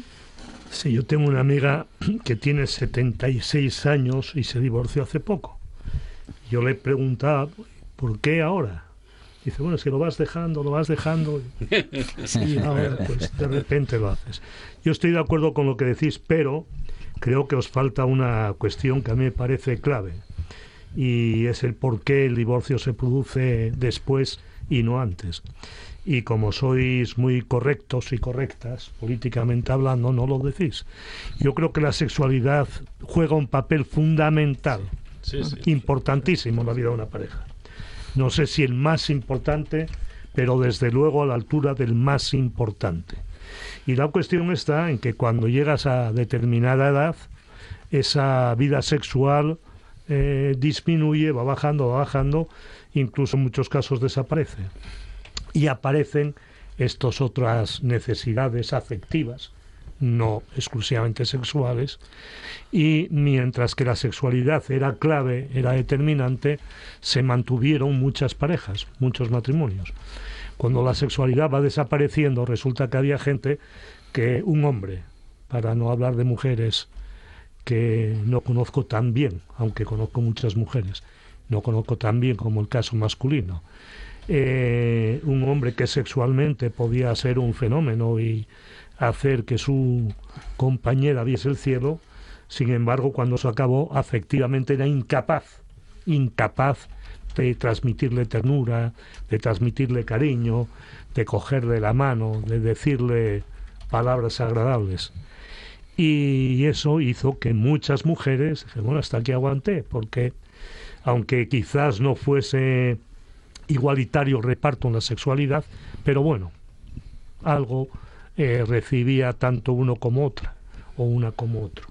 Sí, yo tengo una amiga que tiene 76 años y se divorció hace poco. Yo le preguntaba, ¿por qué ahora? Dice, bueno, es que lo vas dejando, lo vas dejando. Y ahora, pues de repente lo haces. Yo estoy de acuerdo con lo que decís, pero creo que os falta una cuestión que a mí me parece clave. Y es el por qué el divorcio se produce después y no antes. Y como sois muy correctos y correctas, políticamente hablando, no lo decís. Yo creo que la sexualidad juega un papel fundamental, Sí, sí. importantísimo en la vida de una pareja. No sé si el más importante, pero desde luego a la altura del más importante. Y la cuestión está en que cuando llegas a determinada edad, esa vida sexual eh, disminuye, va bajando, va bajando, incluso en muchos casos desaparece. Y aparecen estas otras necesidades afectivas, no exclusivamente sexuales, y mientras que la sexualidad era clave, era determinante, se mantuvieron muchas parejas, muchos matrimonios. Cuando la sexualidad va desapareciendo, resulta que había gente que un hombre, para no hablar de mujeres que no conozco tan bien, aunque conozco muchas mujeres, no conozco tan bien como el caso masculino, eh, un hombre que sexualmente podía ser un fenómeno y hacer que su compañera viese el cielo, sin embargo, cuando se acabó, afectivamente era incapaz, incapaz de transmitirle ternura, de transmitirle cariño, de cogerle la mano, de decirle palabras agradables. Y eso hizo que muchas mujeres, bueno, hasta aquí aguanté, porque aunque quizás no fuese igualitario reparto en la sexualidad, pero bueno, algo eh, recibía tanto uno como otra, o una como otro.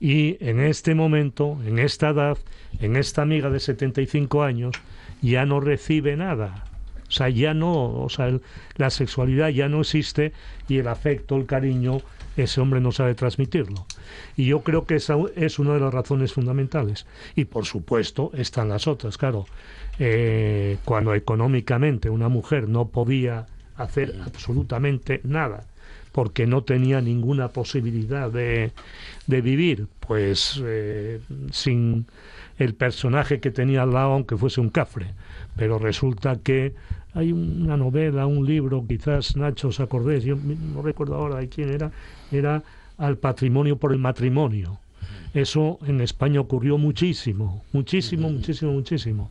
Y en este momento, en esta edad, en esta amiga de 75 años, ya no recibe nada. O sea, ya no, o sea, el- la sexualidad ya no existe y el afecto, el cariño, ese hombre no sabe transmitirlo. Y yo creo que esa es una de las razones fundamentales. Y por supuesto están las otras, claro. Eh, cuando económicamente una mujer no podía hacer absolutamente nada porque no tenía ninguna posibilidad de, de vivir, pues eh, sin el personaje que tenía al lado, aunque fuese un cafre. Pero resulta que hay una novela, un libro, quizás Nacho os acordéis, yo no recuerdo ahora de quién era, era Al patrimonio por el matrimonio. Eso en España ocurrió muchísimo, muchísimo, muchísimo, muchísimo.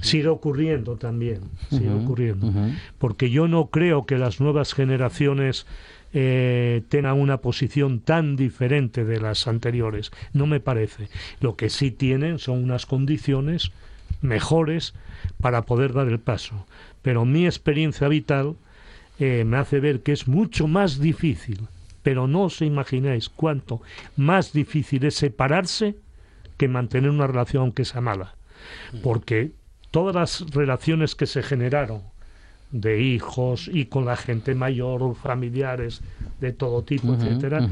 Sigue ocurriendo también, sigue ocurriendo. Porque yo no creo que las nuevas generaciones eh, tengan una posición tan diferente de las anteriores. No me parece. Lo que sí tienen son unas condiciones mejores para poder dar el paso. Pero mi experiencia vital eh, me hace ver que es mucho más difícil, pero no os imagináis cuánto más difícil es separarse que mantener una relación aunque sea mala. Porque todas las relaciones que se generaron de hijos y con la gente mayor, familiares de todo tipo, Ujú, etcétera,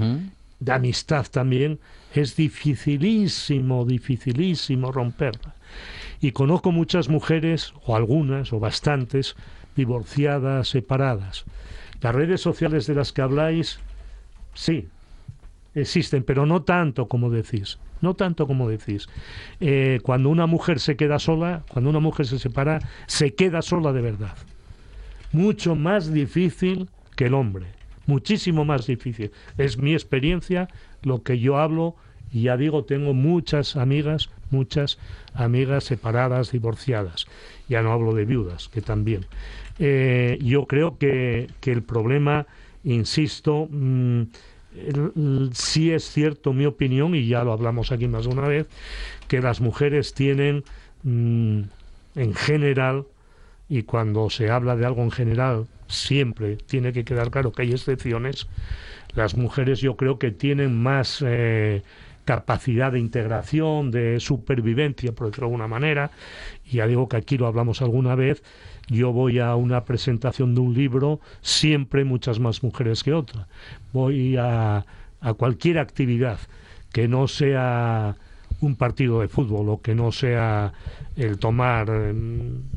de amistad también, es dificilísimo, dificilísimo romperla. Y conozco muchas mujeres, o algunas, o bastantes, divorciadas, separadas. Las redes sociales de las que habláis, sí, existen, pero no tanto como decís. No tanto como decís. Eh, cuando una mujer se queda sola, cuando una mujer se separa, se queda sola de verdad. Mucho más difícil que el hombre. Muchísimo más difícil. Es mi experiencia, lo que yo hablo, y ya digo, tengo muchas amigas, muchas amigas separadas, divorciadas. Ya no hablo de viudas, que también. Eh, yo creo que, que el problema, insisto, mm, sí es cierto mi opinión, y ya lo hablamos aquí más de una vez, que las mujeres tienen, mm, en general, y cuando se habla de algo en general, siempre tiene que quedar claro que hay excepciones, las mujeres yo creo que tienen más eh, capacidad de integración, de supervivencia, por decirlo de alguna manera. Y ya digo que aquí lo hablamos alguna vez. Yo voy a una presentación de un libro, siempre muchas más mujeres que otra. Voy a, a cualquier actividad que no sea un partido de fútbol o que no sea el tomar eh,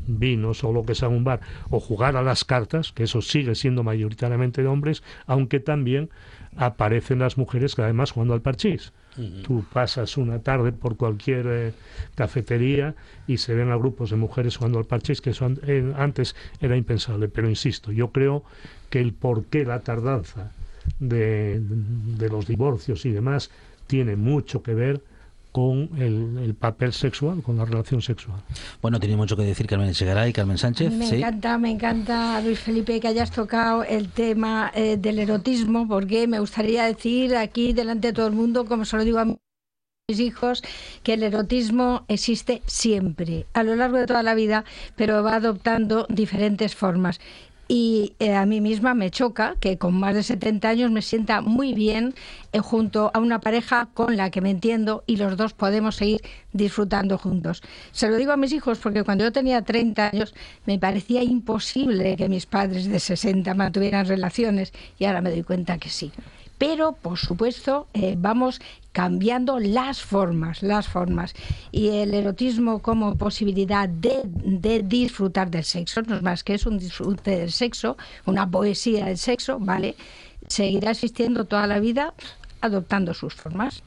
vinos o lo que sea un bar o jugar a las cartas, que eso sigue siendo mayoritariamente de hombres, aunque también aparecen las mujeres que además jugando al parchís. Tú pasas una tarde por cualquier eh, cafetería y se ven a grupos de mujeres jugando al parchís, que eso an- eh, antes era impensable. Pero insisto, yo creo que el porqué, la tardanza de, de los divorcios y demás, tiene mucho que ver con el, el papel sexual, con la relación sexual. Bueno, tiene mucho que decir Carmen Segaray y Carmen Sánchez. me sí. encanta, me encanta, Luis Felipe, que hayas tocado el tema eh, del erotismo, porque me gustaría decir aquí delante de todo el mundo, como se lo digo a mis hijos, que el erotismo existe siempre, a lo largo de toda la vida, pero va adoptando diferentes formas. Y eh, a mí misma me choca que con más de 70 años me sienta muy bien eh, junto a una pareja con la que me entiendo y los dos podemos seguir disfrutando juntos. Se lo digo a mis hijos porque cuando yo tenía 30 años me parecía imposible que mis padres de 60 mantuvieran relaciones y ahora me doy cuenta que sí. Pero, por supuesto, eh, vamos cambiando las formas, las formas. Y el erotismo como posibilidad de, de disfrutar del sexo, no es más que es un disfrute del sexo, una poesía del sexo, ¿vale? Seguirá existiendo toda la vida adoptando sus formas.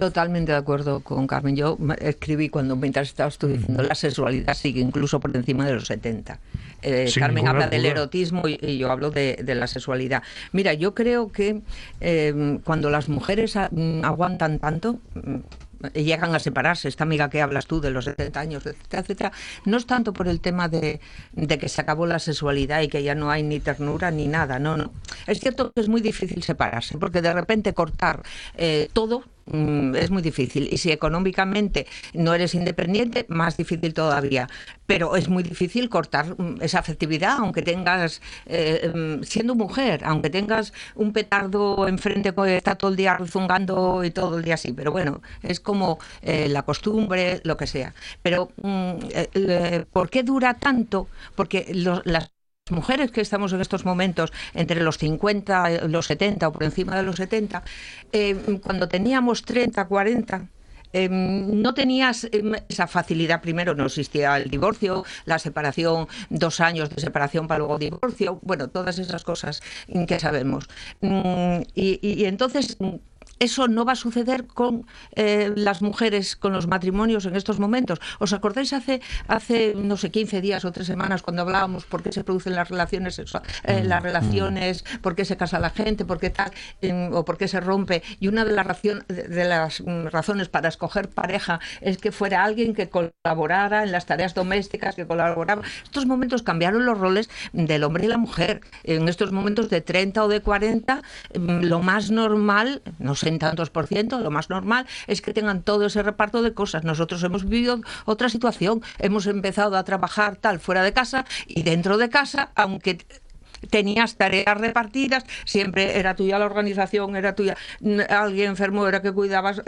Totalmente de acuerdo con Carmen. Yo escribí cuando mientras estabas tú diciendo la sexualidad sigue incluso por encima de los 70. Eh, Carmen habla del erotismo y, y yo hablo de, de la sexualidad. Mira, yo creo que eh, cuando las mujeres mm, aguantan tanto, mm, llegan a separarse, esta amiga que hablas tú de los 70 años, etcétera, etcétera, no es tanto por el tema de, de que se acabó la sexualidad y que ya no hay ni ternura ni nada, no, no. Es cierto que es muy difícil separarse, porque de repente cortar eh, todo mm, es muy difícil. Y si económicamente no eres independiente, más difícil todavía. Pero es muy difícil cortar mm, esa afectividad, aunque tengas, eh, mm, siendo mujer, aunque tengas un petardo enfrente que está todo el día rezungando y todo el día así. Pero bueno, es como eh, la costumbre, lo que sea. Pero eh, ¿por qué dura tanto? Porque los- las mujeres que estamos en estos momentos entre los 50, los 70 o por encima de los 70, eh, cuando teníamos 30, 40, eh, no tenías eh, esa facilidad. Primero no existía el divorcio, la separación, dos años de separación para luego divorcio, bueno, todas esas cosas que sabemos. Mm, y, entonces eso no va a suceder con eh, las mujeres, con los matrimonios en estos momentos. ¿Os acordáis hace, hace no sé, 15 días o tres semanas cuando hablábamos por qué se producen las relaciones sexuales, las relaciones, por qué se casa la gente, por qué tal, o por qué se rompe? Y una de las, racion- de- de las mm, razones para escoger pareja es que fuera alguien que colaborara en las tareas domésticas, que colaboraba. Estos momentos cambiaron los roles del hombre y la mujer. En estos momentos de 30 o de 40, em, lo más normal, no sé en tantos por ciento, lo más normal es que tengan todo ese reparto de cosas. Nosotros hemos vivido otra situación. Hemos empezado a trabajar tal fuera de casa y dentro de casa, aunque tenías tareas repartidas, siempre era tuya la organización, era tuya alguien enfermo, era que cuidabas,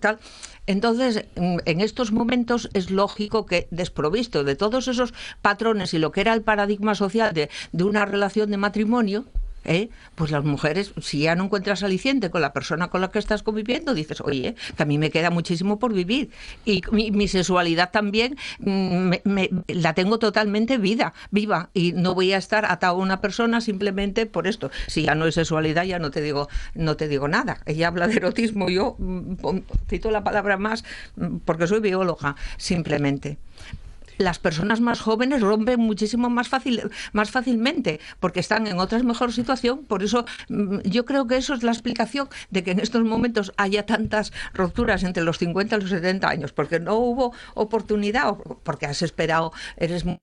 tal. Entonces, en estos momentos es lógico que, desprovisto de todos esos patrones y lo que era el paradigma social de, de una relación de matrimonio, ¿eh? pues las mujeres, si ya no encuentras aliciente con la persona con la que estás conviviendo, dices, oye, que a mí me queda muchísimo por vivir. Y mi, sexualidad también mm, me- la tengo totalmente vida, viva. Y no voy a estar atado a una persona simplemente por esto. Si ya no es sexualidad, ya no te digo, no te digo nada. Ella habla de erotismo, yo mm, cito la palabra más mm, porque soy bióloga, simplemente las personas más jóvenes rompen muchísimo más fácil más fácilmente porque están en otra mejor situación por eso mm, yo creo que eso es la explicación de que en estos momentos haya tantas rupturas entre los 50 y los 70 años porque no hubo oportunidad porque has esperado eres muy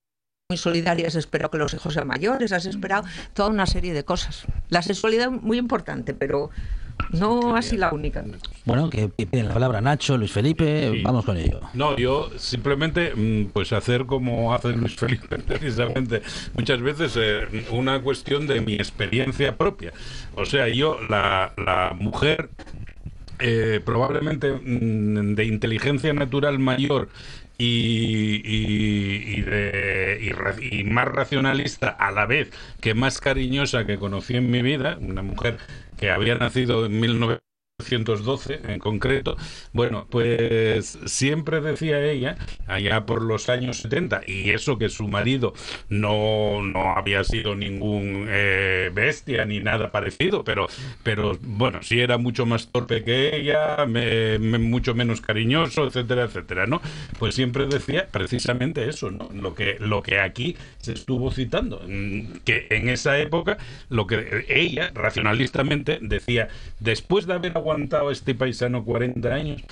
muy solidaria, has esperado que los hijos sean mayores, has esperado toda una serie de cosas. La sexualidad es muy importante, pero no así la única. Bueno, que piden la palabra Nacho, Luis Felipe, vamos con ello. No, yo simplemente mm, pues hacer como hace Luis Felipe, precisamente. Muchas veces eh, una cuestión de mi experiencia propia. O sea, yo, la, la mujer eh, probablemente mm, de inteligencia natural mayor y, y, y de- y más racionalista a la vez que más cariñosa que conocí en mi vida, una mujer que había nacido en 1912 en concreto, bueno, pues siempre decía ella, allá por los años 70, y eso que su marido no, no había sido ningún eh, bestia ni nada parecido, pero, pero bueno, sí era mucho más torpe que ella, me- mucho menos cariñoso, etcétera, etcétera, ¿no? Pues siempre decía precisamente eso, ¿no? Lo que, lo que aquí se estuvo citando, mm, que en esa época lo que ella racionalistamente decía, después de haber aguantado a este paisano 40 años,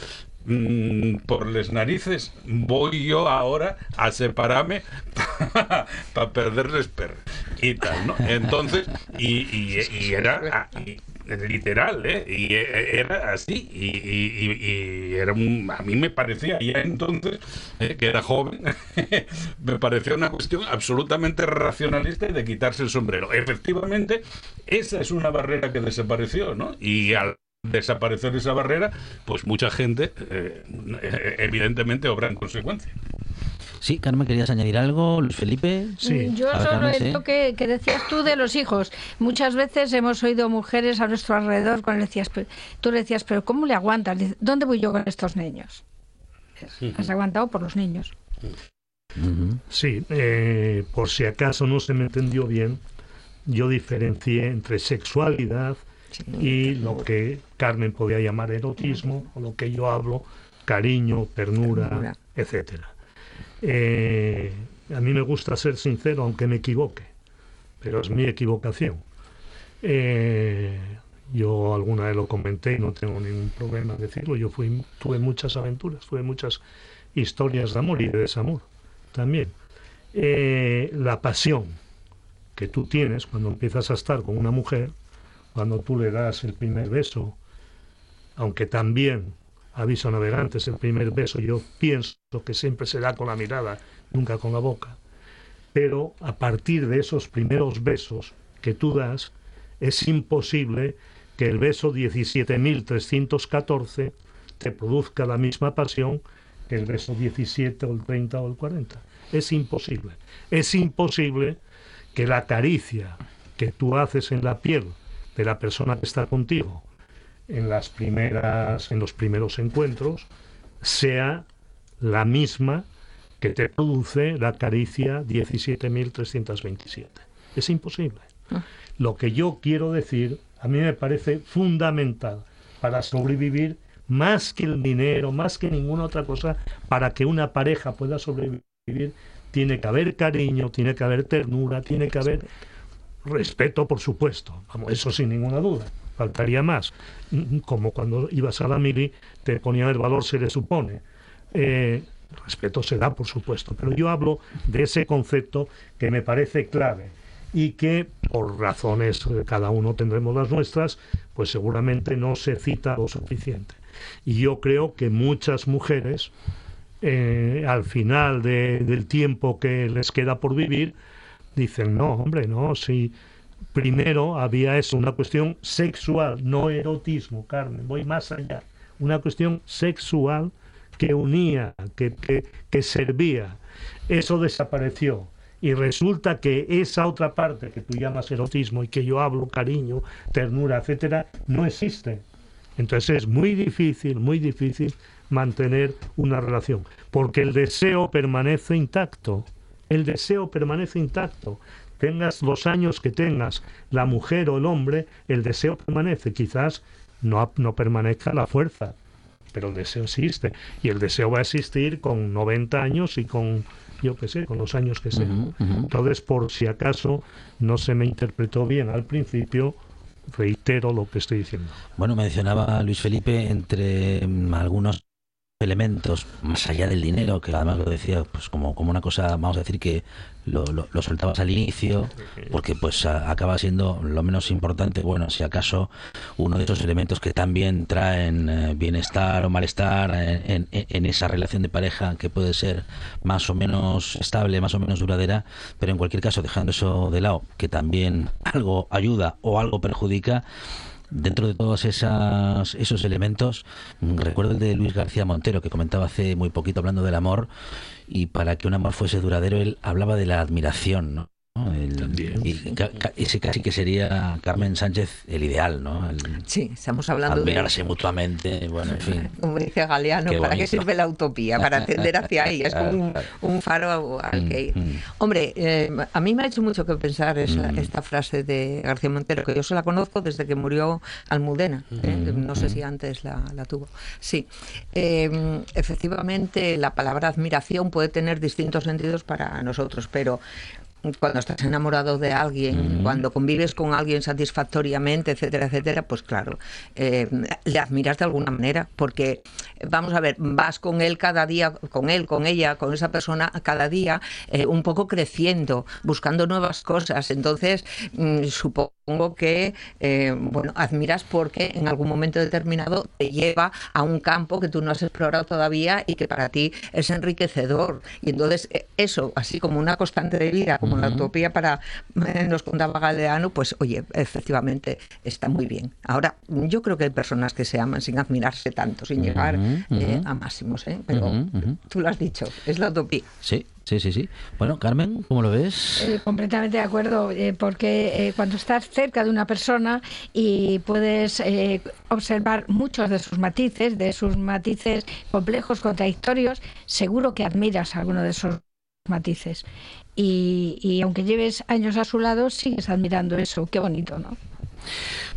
mm, por las narices, voy yo ahora a separarme para perderles perro y tal, ¿no? Entonces, y, y- y era ah, y- literal, ¿eh? Y eh, era así, y- y- y era un, a mí me parecía ya entonces, eh, que era joven, me parecía una cuestión absolutamente racionalista y de quitarse el sombrero. Efectivamente, esa es una barrera que desapareció, ¿no? Y al desaparecer esa barrera, pues mucha gente, eh, eh, evidentemente, obra en consecuencia. Sí, Carmen, ¿querías añadir algo? Luis Felipe. Yo A ver, solo Carmen, sí. esto que, que decías tú de los hijos. Muchas veces hemos oído mujeres a nuestro alrededor cuando le decías, tú le decías, pero ¿cómo le aguantas? Dice, ¿Dónde voy yo con estos niños? Has aguantado por los niños. Sí, eh, por si acaso no se me entendió bien, yo diferencié entre sexualidad y lo que Carmen podía llamar erotismo, o lo que yo hablo, cariño, ternura, etcétera. Eh, a mí me gusta ser sincero, aunque me equivoque, pero es mi equivocación. Eh, yo alguna vez lo comenté y no tengo ningún problema en decirlo. Yo fui, tuve muchas aventuras, tuve muchas historias de amor y de desamor también. Eh, la pasión que tú tienes cuando empiezas a estar con una mujer, cuando tú le das el primer beso, aunque también, aviso navegantes, el primer beso yo pienso que siempre se da con la mirada, nunca con la boca. Pero a partir de esos primeros besos que tú das, es imposible que el beso 17.314 te produzca la misma pasión que el beso 17 o el 30 o el 40. Es imposible. Es imposible que la caricia que tú haces en la piel de la persona que está contigo en las primeras en los primeros encuentros sea la misma que te produce la caricia 17.327. Es imposible. Lo que yo quiero decir, a mí me parece fundamental para sobrevivir más que el dinero, más que ninguna otra cosa, para que una pareja pueda sobrevivir, tiene que haber cariño, tiene que haber ternura, tiene que haber respeto, por supuesto. Eso sin ninguna duda. Faltaría más. Mm, Como cuando ibas a la mili, te ponían el valor se le supone. Eh, respeto se da, por supuesto, pero yo hablo de ese concepto que me parece clave y que por razones, eh, cada uno tendremos las nuestras, pues seguramente no se cita lo suficiente. Y yo creo que muchas mujeres, eh, al final de- del tiempo que les queda por vivir, dicen, no, hombre, no, si primero había eso, una cuestión sexual, no erotismo, Carmen, voy más allá, una cuestión sexual que unía, que, que, que servía. Eso desapareció. Y resulta que esa otra parte que tú llamas erotismo y que yo hablo, cariño, ternura, etcétera, no existe. Entonces es muy difícil, muy difícil mantener una relación, porque el deseo permanece intacto. El deseo permanece intacto. Tengas los años que tengas, la mujer o el hombre, el deseo permanece. Quizás no, no permanezca la fuerza, pero el deseo existe. Y el deseo va a existir con 90 años y con, yo qué sé, con los años que sean. Entonces, por si acaso no se me interpretó bien al principio, reitero lo que estoy diciendo. Bueno, mencionaba Luis Felipe entre mm, algunos elementos más allá del dinero, que además lo decía pues como, como una cosa, vamos a decir que lo, lo, soltabas al inicio, porque pues acaba siendo lo menos importante, bueno, si acaso uno de esos elementos que también traen eh, bienestar o malestar en, en- en esa relación de pareja que puede ser más o menos estable, más o menos duradera, pero en cualquier caso, dejando eso de lado, que también algo ayuda o algo perjudica, dentro de todos esas, esos elementos, recuerdo el de Luis García Montero, que comentaba hace muy poquito hablando del amor, y para que un amor fuese duradero, él hablaba de la admiración. El- y ca- ca- ese casi que sería Carmen Sánchez el ideal, ¿no? El Sí, estamos hablando de... admirarse mutuamente, bueno, en fin. Como dice Galeano, Qué ¿para qué sirve la utopía? Para tender hacia ahí. Es como un, un faro al que ir. Mm, Hombre, eh, a mí me ha hecho mucho que pensar esa- Mm. esta frase de García Montero, que yo se la conozco desde que murió Almudena. ¿eh? Mm, No sé si antes la, la tuvo. Sí. Eh, efectivamente, la palabra admiración puede tener distintos sentidos para nosotros, pero cuando estás enamorado de alguien, cuando convives con alguien satisfactoriamente, etcétera, etcétera, pues claro, eh, le admiras de alguna manera, porque vamos a ver, vas con él cada día, con él, con ella, con esa persona cada día, eh, un poco creciendo, buscando nuevas cosas. Entonces, mm, supongo que, eh, bueno, admiras porque en algún momento determinado te lleva a un campo que tú no has explorado todavía y que para ti es enriquecedor. Y entonces, eh, eso, así como una constante de vida, como la utopía para, eh, nos contaba Galeano, pues oye, efectivamente está muy bien. Ahora, yo creo que hay personas que se aman sin admirarse tanto, sin llegar Ujú, eh, ujú. a máximos, ¿eh? pero tú lo has dicho, es la utopía. Sí, sí, sí, sí. Bueno, Carmen, ¿cómo lo ves? Eh, completamente de acuerdo, eh, porque eh, cuando estás cerca de una persona y puedes eh, observar muchos de sus matices, de sus matices complejos, contradictorios, seguro que admiras alguno de esos matices. Y, y aunque lleves años a su lado, sigues admirando eso. Qué bonito, ¿no?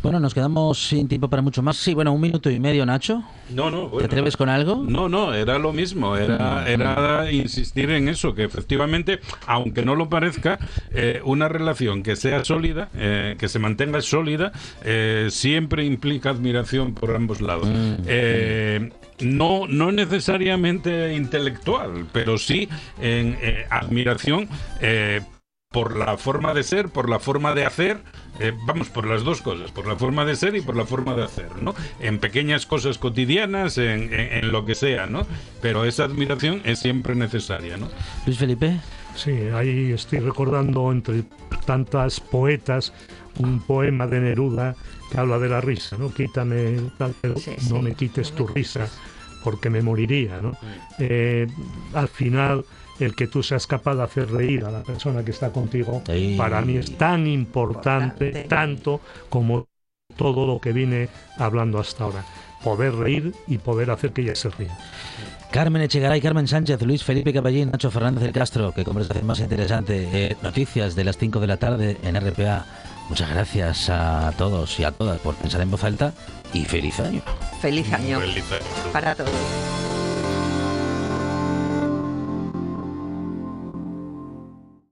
Bueno, nos quedamos sin tiempo para mucho más. Sí, bueno, un minuto y medio, Nacho. No, no. ¿Te bueno. atreves con algo? No, no, era lo mismo, era, era insistir en eso, que efectivamente, aunque no lo parezca, eh, una relación que sea sólida, eh, que se mantenga sólida, eh, siempre implica admiración por ambos lados. Eh, no, no necesariamente intelectual, pero sí en eh, admiración eh, por la forma de ser, por la forma de hacer, eh, vamos, por las dos cosas, por la forma de ser y por la forma de hacer, ¿no? En pequeñas cosas cotidianas, en, en- en lo que sea, ¿no? Pero esa admiración es siempre necesaria, ¿no? Luis Felipe. Sí, ahí estoy recordando entre tantas poetas un poema de Neruda que habla de la risa, ¿no? Quítame, tal, pero Sí, no me quites tu risa porque me moriría, ¿no? Eh, al final, el que tú seas capaz de hacer reír a la persona que está contigo, para mí es tan importante, Importante. tanto como todo lo que vine hablando hasta ahora. Poder reír y poder hacer que ella se ría. Carmen Echegaray, Carmen Sánchez, Luis Felipe Caballín, Nacho Fernández del Castro. Qué conversación más interesante. Eh, noticias de las 5 de la tarde en RPA. Muchas gracias a todos y a todas por pensar en voz alta y feliz año. Feliz año Feliz año. para todos.